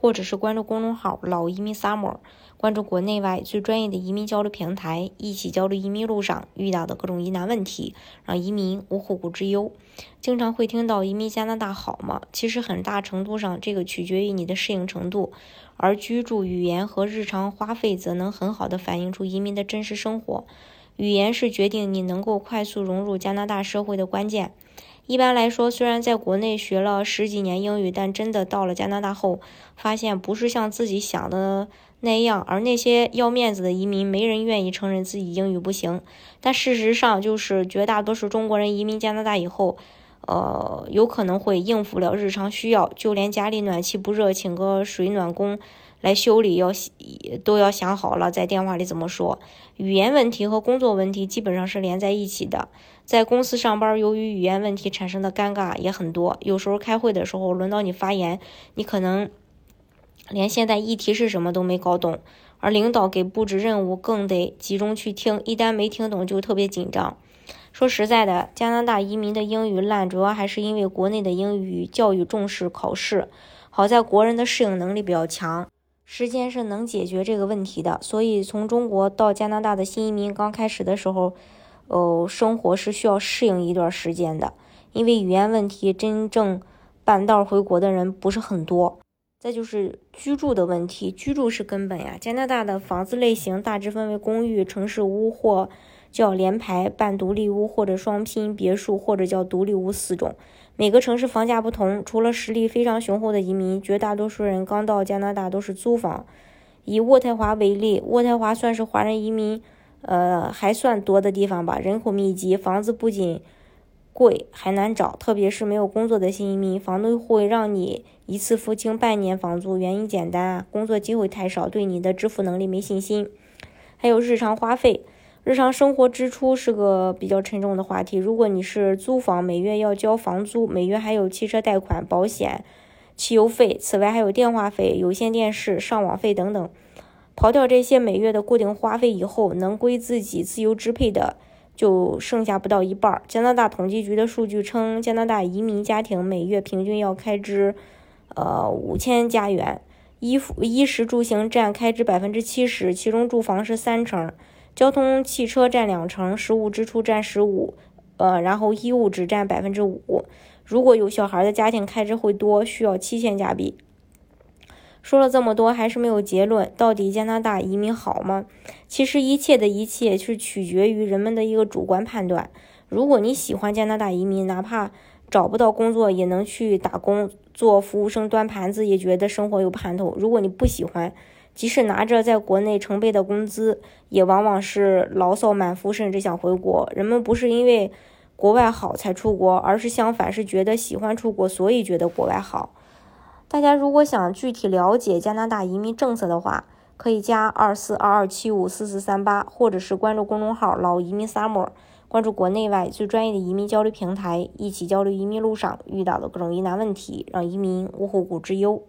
或者是关注公众号“老移民 Summer”，关注国内外最专业的移民交流平台，一起交流移民路上遇到的各种疑难问题，让移民无后顾之忧。经常会听到移民加拿大好吗？其实很大程度上，这个取决于你的适应程度。而居住、语言和日常花费则能很好的反映出移民的真实生活。语言是决定你能够快速融入加拿大社会的关键。一般来说，虽然在国内学了十几年英语，但真的到了加拿大后，发现不是像自己想的那样。而那些要面子的移民，没人愿意承认自己英语不行。但事实上，就是绝大多数中国人移民加拿大以后。呃，有可能会应付了日常需要，就连家里暖气不热，请个水暖工来修理，要都要想好了，在电话里怎么说。语言问题和工作问题基本上是连在一起的。在公司上班，由于语言问题产生的尴尬也很多。有时候开会的时候，轮到你发言，你可能连现在议题是什么都没搞懂，而领导给布置任务，更得集中去听，一旦没听懂就特别紧张。说实在的，加拿大移民的英语烂，主要还是因为国内的英语教育重视考试。好在国人的适应能力比较强，时间是能解决这个问题的。所以从中国到加拿大的新移民刚开始的时候，哦，生活是需要适应一段时间的，因为语言问题，真正半道回国的人不是很多。再就是居住的问题，居住是根本呀。加拿大的房子类型大致分为公寓、城市屋或。叫联排、半独立屋或者双拼别墅，或者叫独立屋四种。每个城市房价不同。除了实力非常雄厚的移民，绝大多数人刚到加拿大都是租房。以渥太华为例，渥太华算是华人移民，呃，还算多的地方吧，人口密集，房子不仅贵，还难找。特别是没有工作的新移民，房东会让你一次付清半年房租。原因简单，工作机会太少，对你的支付能力没信心。还有日常花费。日常生活支出是个比较沉重的话题。如果你是租房，每月要交房租，每月还有汽车贷款、保险、汽油费，此外还有电话费、有线电视、上网费等等。刨掉这些每月的固定花费以后，能归自己自由支配的就剩下不到一半。加拿大统计局的数据称，加拿大移民家庭每月平均要开支呃五千加元，衣服、衣食住行占开支百分之七十，其中住房是三成。交通汽车占两成，食物支出占十五，呃，然后衣物只占百分之五。如果有小孩的家庭，开支会多，需要七千加币。说了这么多，还是没有结论。到底加拿大移民好吗？其实一切的一切是取决于人们的一个主观判断。如果你喜欢加拿大移民，哪怕找不到工作也能去打工，做服务生端盘子，也觉得生活有盼头。如果你不喜欢，即使拿着在国内成倍的工资，也往往是牢骚满腹，甚至想回国。人们不是因为国外好才出国，而是相反，是觉得喜欢出国，所以觉得国外好。大家如果想具体了解加拿大移民政策的话，可以加二四二二七五四四三八，或者是关注公众号“老移民 summer”，关注国内外最专业的移民交流平台，一起交流移民路上遇到的各种疑难问题，让移民无后顾之忧。